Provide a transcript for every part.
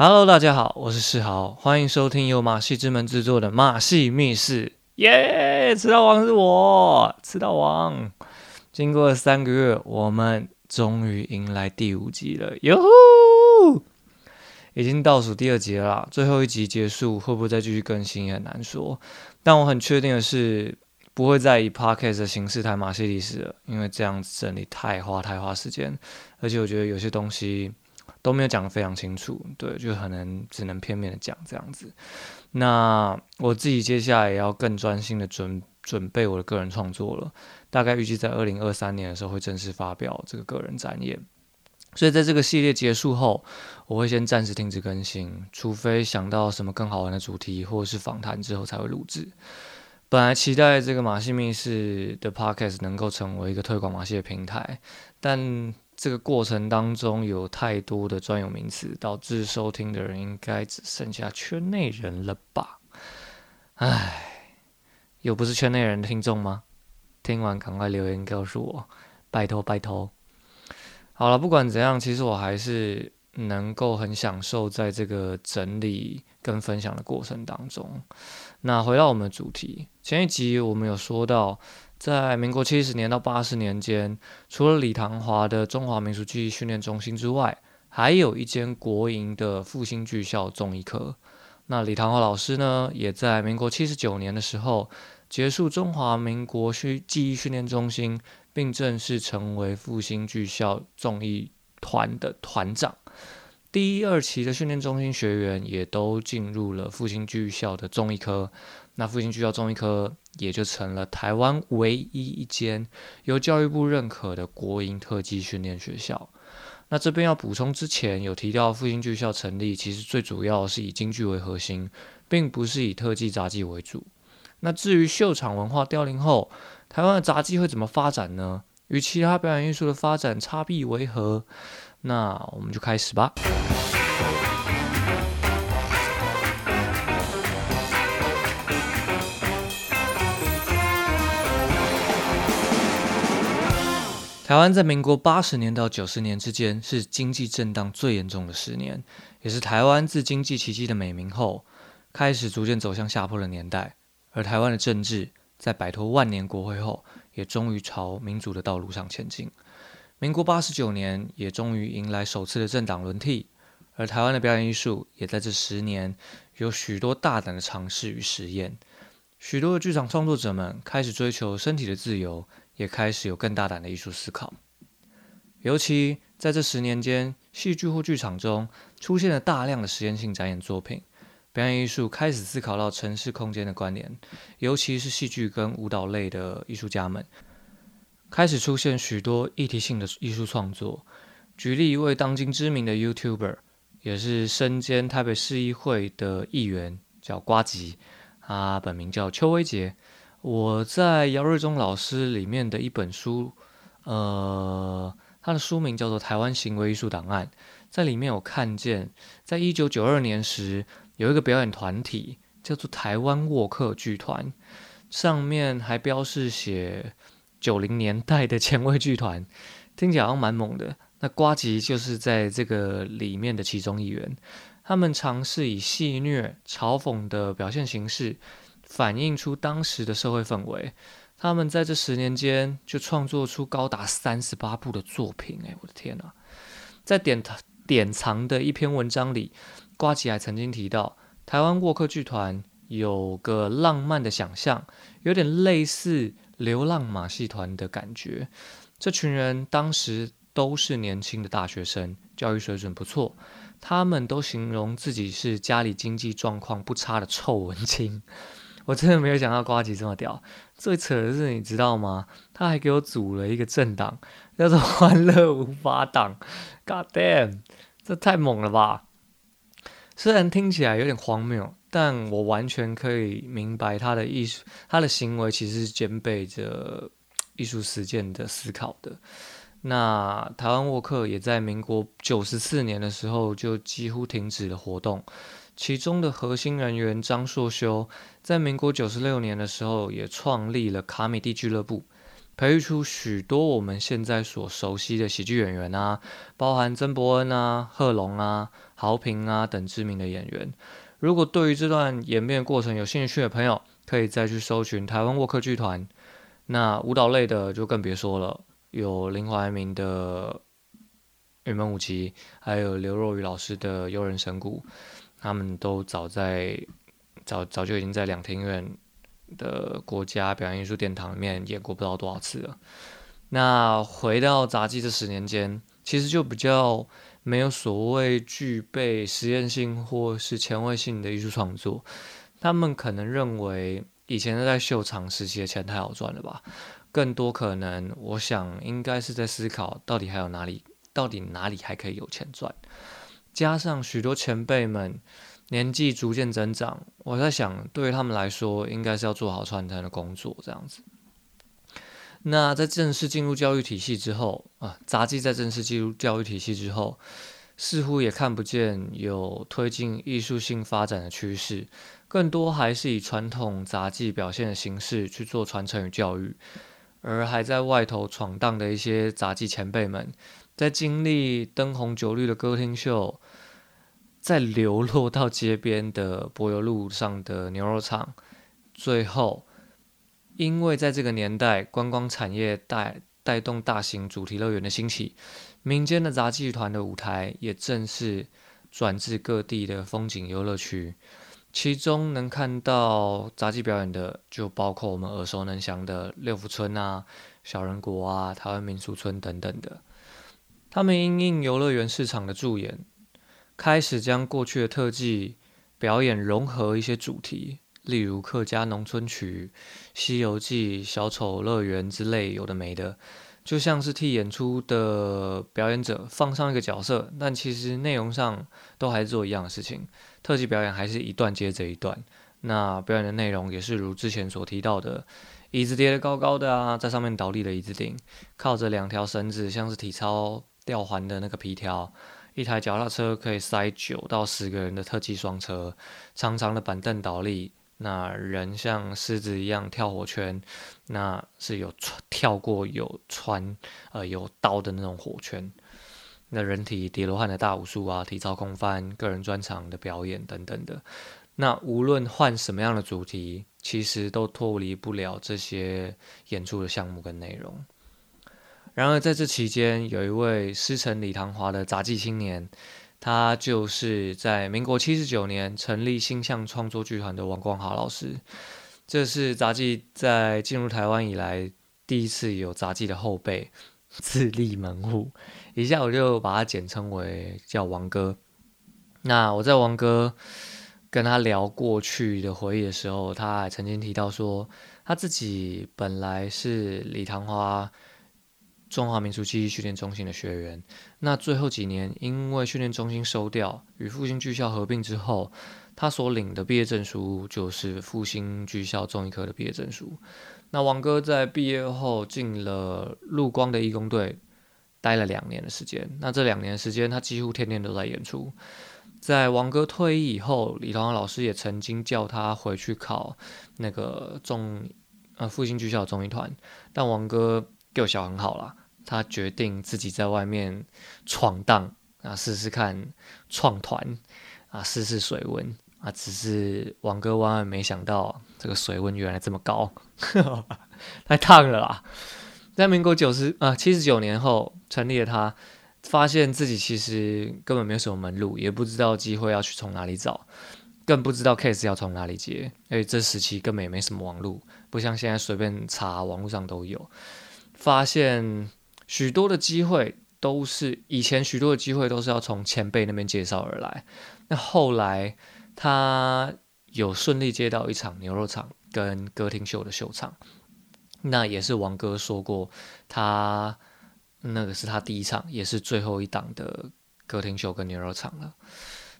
Hello，大家好，我是世豪，欢迎收听由马戏之门制作的《马戏密室》。耶，迟到王是我，迟到王。经过三个月，我们终于迎来第五集了，哟！已经倒数第二集了，最后一集结束，会不会再继续更新也很难说。但我很确定的是，不会再以 podcast 的形式谈马戏历史了，因为这样子整理太花太花时间，而且我觉得有些东西。都没有讲得非常清楚，对，就可能只能片面的讲这样子。那我自己接下来也要更专心的准准备我的个人创作了，大概预计在二零二三年的时候会正式发表这个个人展演。所以在这个系列结束后，我会先暂时停止更新，除非想到什么更好玩的主题或者是访谈之后才会录制。本来期待这个马戏密室的 podcast 能够成为一个推广马戏的平台，但这个过程当中有太多的专有名词，导致收听的人应该只剩下圈内人了吧？唉，有不是圈内人的听众吗？听完赶快留言告诉我，拜托拜托。好了，不管怎样，其实我还是能够很享受在这个整理跟分享的过程当中。那回到我们的主题，前一集我们有说到。在民国七十年到八十年间，除了李唐华的中华民俗技艺训练中心之外，还有一间国营的复兴剧校综艺科。那李唐华老师呢，也在民国七十九年的时候结束中华民国训技艺训练中心，并正式成为复兴剧校综艺团的团长。第一、二期的训练中心学员也都进入了复兴剧校的综艺科。那复兴剧校综艺科也就成了台湾唯一一间由教育部认可的国营特技训练学校。那这边要补充，之前有提到复兴剧校成立，其实最主要是以京剧为核心，并不是以特技杂技为主。那至于秀场文化凋零后，台湾的杂技会怎么发展呢？与其他表演艺术的发展差别为何？那我们就开始吧。台湾在民国八十年到九十年之间是经济震荡最严重的十年，也是台湾自经济奇迹的美名后开始逐渐走向下坡的年代。而台湾的政治在摆脱万年国会后，也终于朝民主的道路上前进。民国八十九年也终于迎来首次的政党轮替，而台湾的表演艺术也在这十年有许多大胆的尝试与实验。许多的剧场创作者们开始追求身体的自由。也开始有更大胆的艺术思考，尤其在这十年间，戏剧或剧场中出现了大量的实验性展演作品，表演艺术开始思考到城市空间的关联，尤其是戏剧跟舞蹈类的艺术家们，开始出现许多议题性的艺术创作。举例一位当今知名的 YouTuber，也是身兼台北市议会的议员，叫瓜吉，他本名叫邱威杰。我在姚瑞忠老师里面的一本书，呃，他的书名叫做《台湾行为艺术档案》。在里面，我看见，在一九九二年时，有一个表演团体叫做台湾沃克剧团，上面还标示写九零年代的前卫剧团，听起来好像蛮猛的。那瓜吉就是在这个里面的其中一员，他们尝试以戏谑、嘲讽的表现形式。反映出当时的社会氛围，他们在这十年间就创作出高达三十八部的作品。哎，我的天哪！在典典藏的一篇文章里，瓜吉还曾经提到，台湾沃克剧团有个浪漫的想象，有点类似流浪马戏团的感觉。这群人当时都是年轻的大学生，教育水准不错，他们都形容自己是家里经济状况不差的臭文青。我真的没有想到瓜吉这么屌，最扯的是你知道吗？他还给我组了一个政党，叫做 “欢乐无法党 ”，God damn，这太猛了吧！虽然听起来有点荒谬，但我完全可以明白他的艺术，他的行为其实是兼备着艺术实践的思考的。那台湾沃克也在民国九十四年的时候就几乎停止了活动。其中的核心人员张硕修，在民国九十六年的时候，也创立了卡米蒂俱乐部，培育出许多我们现在所熟悉的喜剧演员啊，包含曾伯恩啊、贺龙啊、豪平啊等知名的演员。如果对于这段演变过程有兴趣的朋友，可以再去搜寻台湾沃克剧团。那舞蹈类的就更别说了，有林怀民的云门舞集，还有刘若瑀老师的悠人神鼓，他们都早在早早就已经在两厅院。的国家表演艺术殿堂里面演过不知道多少次了。那回到杂技这十年间，其实就比较没有所谓具备实验性或是前卫性的艺术创作。他们可能认为以前在秀场时期的钱太好赚了吧？更多可能，我想应该是在思考到底还有哪里，到底哪里还可以有钱赚。加上许多前辈们。年纪逐渐增长，我在想，对于他们来说，应该是要做好传承的工作，这样子。那在正式进入教育体系之后啊，杂技在正式进入教育体系之后，似乎也看不见有推进艺术性发展的趋势，更多还是以传统杂技表现的形式去做传承与教育，而还在外头闯荡的一些杂技前辈们，在经历灯红酒绿的歌厅秀。再流落到街边的柏油路上的牛肉厂，最后，因为在这个年代，观光产业带带动大型主题乐园的兴起，民间的杂技团的舞台也正式转至各地的风景游乐区，其中能看到杂技表演的，就包括我们耳熟能详的六福村啊、小人国啊、台湾民俗村等等的，他们因应游乐园市场的助演。开始将过去的特技表演融合一些主题，例如客家农村曲、西游记、小丑乐园之类有的没的，就像是替演出的表演者放上一个角色，但其实内容上都还是做一样的事情。特技表演还是一段接着一段，那表演的内容也是如之前所提到的，椅子叠得高高的啊，在上面倒立的椅子顶，靠着两条绳子，像是体操吊环的那个皮条。一台脚踏车可以塞九到十个人的特技双车，长长的板凳倒立，那人像狮子一样跳火圈，那是有穿跳过有穿呃有刀的那种火圈，那人体叠罗汉的大武术啊，体操空翻，个人专场的表演等等的，那无论换什么样的主题，其实都脱离不了这些演出的项目跟内容。然而，在这期间，有一位师承李唐华的杂技青年，他就是在民国七十九年成立星象创作剧团的王光华老师。这是杂技在进入台湾以来第一次有杂技的后辈自立门户，以下我就把他简称为叫王哥。那我在王哥跟他聊过去的回忆的时候，他还曾经提到说，他自己本来是李唐华。中华民族记忆训练中心的学员，那最后几年因为训练中心收掉，与复兴剧校合并之后，他所领的毕业证书就是复兴剧校中医科的毕业证书。那王哥在毕业后进了陆光的义工队，待了两年的时间。那这两年时间，他几乎天天都在演出。在王哥退役以后，李唐老师也曾经叫他回去考那个中呃复兴剧校中医团，但王哥。幼小很好啦，他决定自己在外面闯荡啊，试试看创团啊，试试水温啊。只是王哥万万没想到，这个水温原来这么高，太烫了啦！在民国九十啊七十九年后成立了他，发现自己其实根本没有什么门路，也不知道机会要去从哪里找，更不知道 case 要从哪里接。而且这时期根本也没什么网路，不像现在随便查网络上都有。发现许多的机会都是以前许多的机会都是要从前辈那边介绍而来。那后来他有顺利接到一场牛肉场跟歌厅秀的秀场，那也是王哥说过，他那个是他第一场也是最后一档的歌厅秀跟牛肉场了。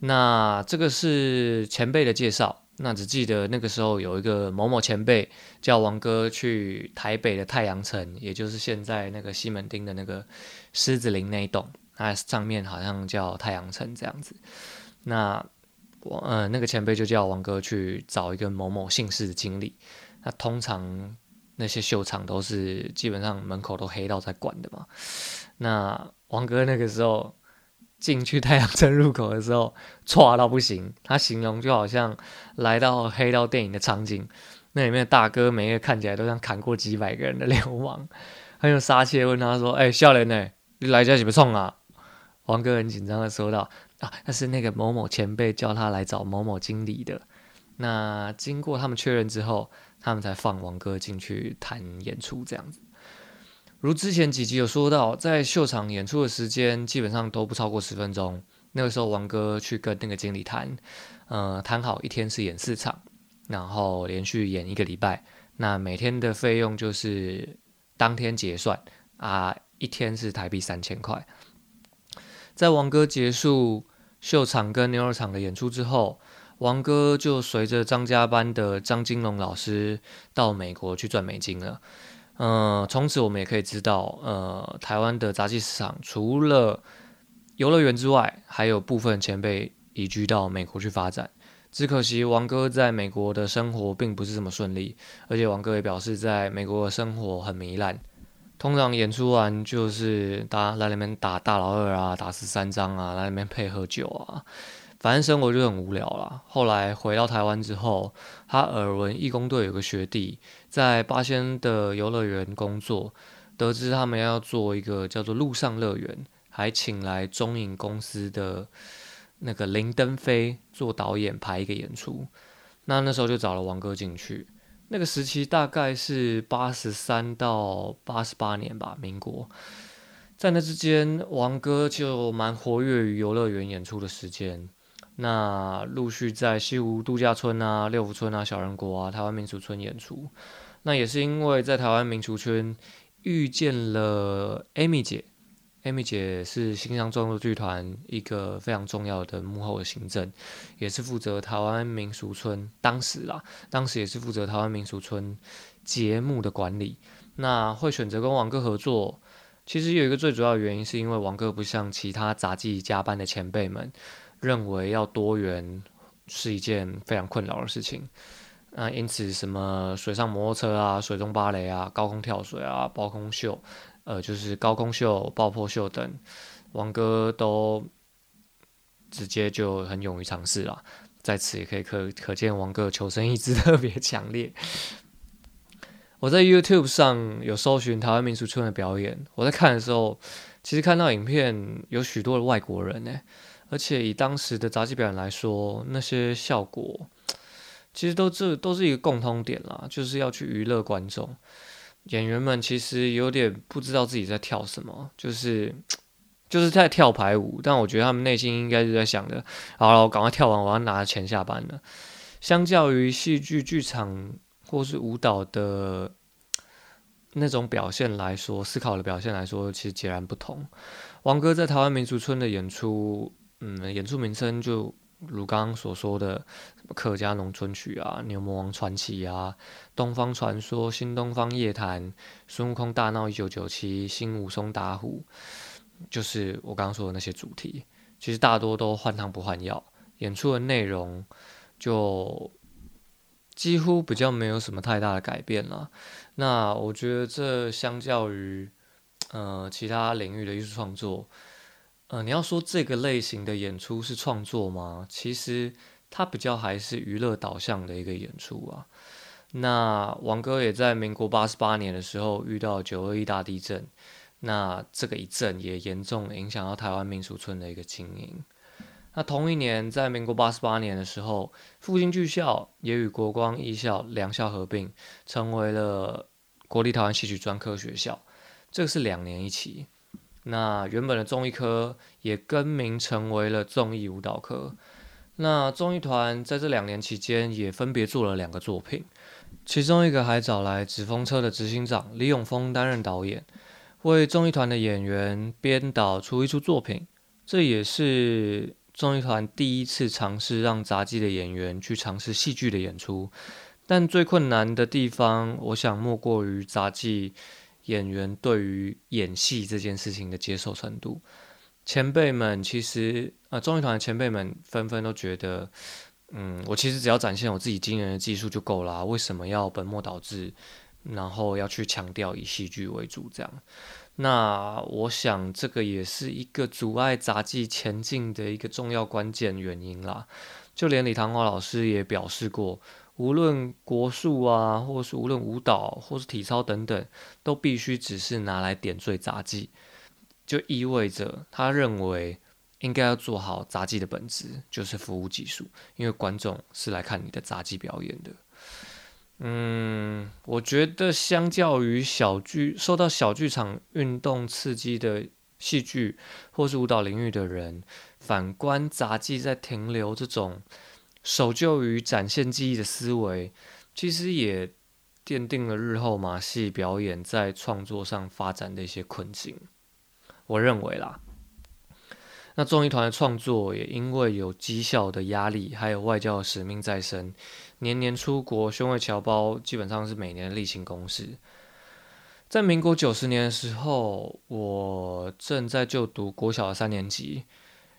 那这个是前辈的介绍。那只记得那个时候有一个某某前辈叫王哥去台北的太阳城，也就是现在那个西门町的那个狮子林那一栋，那上面好像叫太阳城这样子。那我呃那个前辈就叫王哥去找一个某某姓氏的经理。那通常那些秀场都是基本上门口都黑道在管的嘛。那王哥那个时候进去太阳城入口的时候，错到不行。他形容就好像来到黑道电影的场景，那里面的大哥每一个看起来都像砍过几百个人的流氓，很有杀气。问他说：“哎，笑脸呢？你来家怎么冲啊？”王哥很紧张的说道：“啊，那是那个某某前辈叫他来找某某经理的。那经过他们确认之后，他们才放王哥进去谈演出这样子。”如之前几集有说到，在秀场演出的时间基本上都不超过十分钟。那个时候，王哥去跟那个经理谈，呃，谈好一天是演四场，然后连续演一个礼拜。那每天的费用就是当天结算啊，一天是台币三千块。在王哥结束秀场跟牛肉场的演出之后，王哥就随着张家班的张金龙老师到美国去赚美金了。嗯，从此我们也可以知道，呃，台湾的杂技市场除了游乐园之外，还有部分前辈移居到美国去发展。只可惜王哥在美国的生活并不是这么顺利，而且王哥也表示，在美国的生活很糜烂。通常演出完就是大家来那边打大老二啊，打十三张啊，来那边配喝酒啊。反正生活就很无聊了。后来回到台湾之后，他耳闻义工队有个学弟在八仙的游乐园工作，得知他们要做一个叫做陆上乐园，还请来中影公司的那个林登飞做导演排一个演出。那那时候就找了王哥进去。那个时期大概是八十三到八十八年吧，民国。在那之间，王哥就蛮活跃于游乐园演出的时间。那陆续在西湖度假村啊、六福村啊、小人国啊、台湾民俗村演出。那也是因为在台湾民俗村遇见了 Amy 姐，Amy 姐是新乡壮作剧团一个非常重要的幕后的行政，也是负责台湾民俗村当时啦，当时也是负责台湾民俗村节目的管理。那会选择跟王哥合作，其实有一个最主要的原因，是因为王哥不像其他杂技加班的前辈们。认为要多元是一件非常困扰的事情，那因此什么水上摩托车啊、水中芭蕾啊、高空跳水啊、包空秀，呃，就是高空秀、爆破秀等，王哥都直接就很勇于尝试了。在此也可以可可见王哥求生意志特别强烈。我在 YouTube 上有搜寻台湾民俗村的表演，我在看的时候，其实看到影片有许多的外国人呢。而且以当时的杂技表演来说，那些效果其实都这都是一个共通点啦，就是要去娱乐观众。演员们其实有点不知道自己在跳什么，就是就是在跳排舞，但我觉得他们内心应该是在想的：好了，我赶快跳完，我要拿钱下班了。相较于戏剧剧场或是舞蹈的那种表现来说，思考的表现来说，其实截然不同。王哥在台湾民族村的演出。嗯，演出名称就如刚刚所说的，什么客家农村曲啊、牛魔王传奇啊、东方传说、新东方夜谈、孙悟空大闹一九九七、新武松打虎，就是我刚刚说的那些主题，其实大多都换汤不换药，演出的内容就几乎比较没有什么太大的改变了。那我觉得这相较于呃其他领域的艺术创作。呃，你要说这个类型的演出是创作吗？其实它比较还是娱乐导向的一个演出啊。那王哥也在民国八十八年的时候遇到九二一大地震，那这个一震也严重影响到台湾民俗村的一个经营。那同一年，在民国八十八年的时候，复兴剧校也与国光艺校两校合并，成为了国立台湾戏曲专科学校。这个是两年一期。那原本的综艺科也更名成为了综艺舞蹈科。那综艺团在这两年期间也分别做了两个作品，其中一个还找来纸风车的执行长李永峰担任导演，为综艺团的演员编导出一出作品。这也是综艺团第一次尝试让杂技的演员去尝试戏剧的演出。但最困难的地方，我想莫过于杂技。演员对于演戏这件事情的接受程度，前辈们其实啊，综艺团的前辈们纷纷都觉得，嗯，我其实只要展现我自己惊人的技术就够了，为什么要本末倒置，然后要去强调以戏剧为主这样。那我想这个也是一个阻碍杂技前进的一个重要关键原因啦。就连李唐华老师也表示过，无论国术啊，或是无论舞蹈，或是体操等等，都必须只是拿来点缀杂技，就意味着他认为应该要做好杂技的本质，就是服务技术，因为观众是来看你的杂技表演的。嗯，我觉得相较于小剧受到小剧场运动刺激的戏剧或是舞蹈领域的人，反观杂技在停留这种守旧于展现技艺的思维，其实也奠定了日后马戏表演在创作上发展的一些困境。我认为啦。那综艺团的创作也因为有绩效的压力，还有外交的使命在身，年年出国，胸怀侨胞，基本上是每年例行公事。在民国九十年的时候，我正在就读国小的三年级。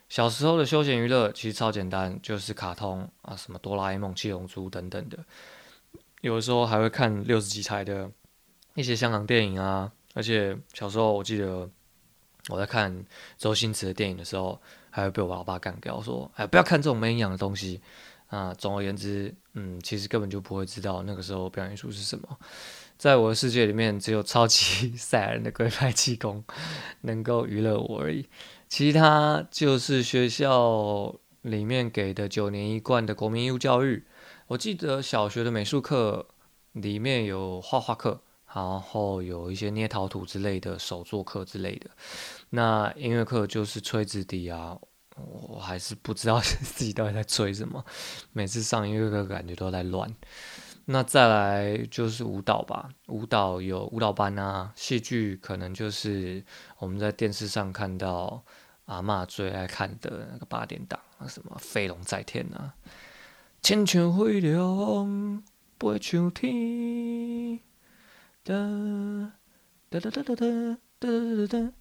小时候的休闲娱乐其实超简单，就是卡通啊，什么哆啦 A 梦、七龙珠等等的。有的时候还会看六十几台的一些香港电影啊。而且小时候我记得。我在看周星驰的电影的时候，还会被我老爸干掉，说：“哎，不要看这种没营养的东西。”啊，总而言之，嗯，其实根本就不会知道那个时候表演艺术是什么。在我的世界里面，只有超级 赛亚人的龟派气功 能够娱乐我而已，其他就是学校里面给的九年一贯的国民义务教育。我记得小学的美术课里面有画画课。然后有一些捏陶土之类的手作课之类的，那音乐课就是吹直笛啊，我还是不知道自己到底在吹什么，每次上音乐课感觉都在乱。那再来就是舞蹈吧，舞蹈有舞蹈班啊，戏剧可能就是我们在电视上看到阿妈最爱看的那个八点档啊，什么飞龙在天啊，千秋飞龙飞上天。哒哒哒哒哒哒哒哒哒。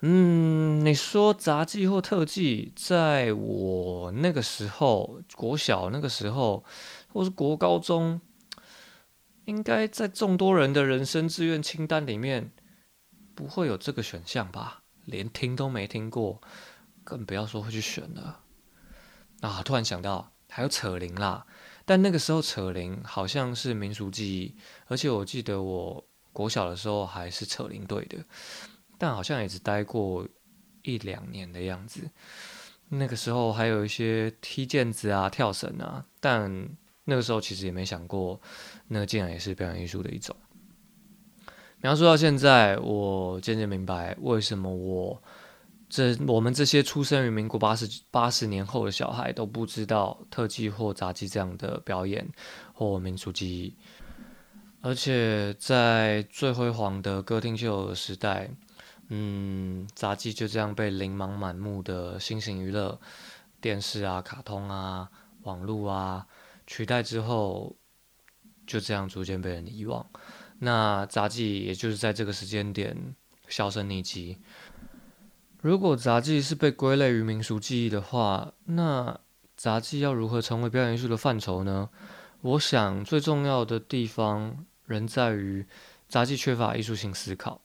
嗯，你说杂技或特技，在我那个时候，国小那个时候，或是国高中，应该在众多人的人生志愿清单里面，不会有这个选项吧？连听都没听过，更不要说会去选了。啊，突然想到，还有扯铃啦。但那个时候扯铃好像是民俗技艺，而且我记得我国小的时候还是扯铃队的，但好像也只待过一两年的样子。那个时候还有一些踢毽子啊、跳绳啊，但那个时候其实也没想过，那个竟然也是表演艺术的一种。然后说到现在，我渐渐明白为什么我。这我们这些出生于民国八十八十年后的小孩都不知道特技或杂技这样的表演或民族技艺，而且在最辉煌的歌厅秀的时代，嗯，杂技就这样被琳琅满目的新型娱乐、电视啊、卡通啊、网络啊取代之后，就这样逐渐被人遗忘。那杂技也就是在这个时间点销声匿迹。如果杂技是被归类于民俗技艺的话，那杂技要如何成为表演艺术的范畴呢？我想最重要的地方仍在于杂技缺乏艺术性思考。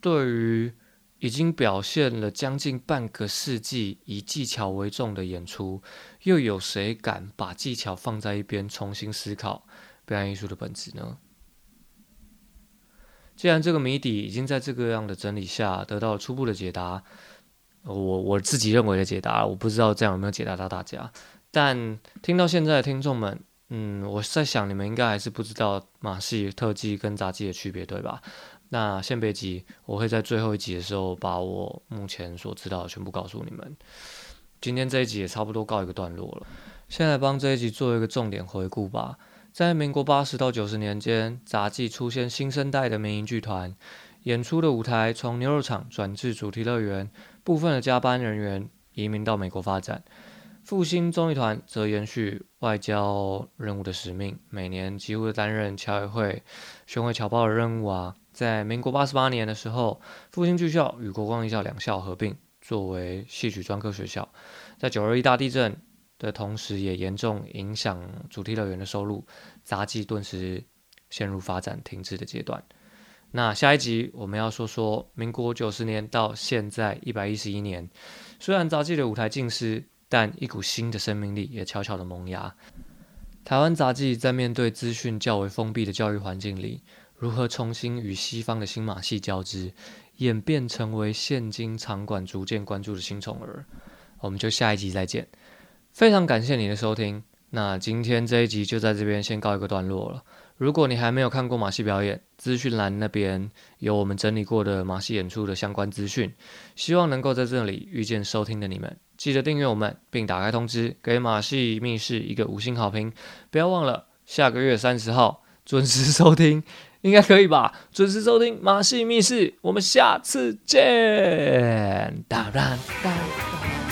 对于已经表现了将近半个世纪以技巧为重的演出，又有谁敢把技巧放在一边重新思考表演艺术的本质呢？既然这个谜底已经在这个样的整理下得到了初步的解答，我我自己认为的解答，我不知道这样有没有解答到大家。但听到现在的听众们，嗯，我在想你们应该还是不知道马戏特技跟杂技的区别，对吧？那先别急，我会在最后一集的时候把我目前所知道的全部告诉你们。今天这一集也差不多告一个段落了，先来帮这一集做一个重点回顾吧。在民国八十到九十年间，杂技出现新生代的民营剧团，演出的舞台从牛肉场转至主题乐园，部分的加班人员移民到美国发展。复兴综艺团则延续外交任务的使命，每年几乎担任侨委会巡回侨胞的任务啊。在民国八十八年的时候，复兴剧校与国光艺校两校合并，作为戏曲专科学校。在九二一大地震。的同时，也严重影响主题乐园的收入，杂技顿时陷入发展停滞的阶段。那下一集我们要说说民国九十年到现在一百一十一年，虽然杂技的舞台尽失，但一股新的生命力也悄悄的萌芽。台湾杂技在面对资讯较为封闭的教育环境里，如何重新与西方的新马戏交织，演变成为现今场馆逐渐关注的新宠儿？我们就下一集再见。非常感谢你的收听，那今天这一集就在这边先告一个段落了。如果你还没有看过马戏表演，资讯栏那边有我们整理过的马戏演出的相关资讯，希望能够在这里遇见收听的你们。记得订阅我们，并打开通知，给马戏密室一个五星好评。不要忘了下个月三十号准时收听，应该可以吧？准时收听马戏密室，我们下次见。当然，当然。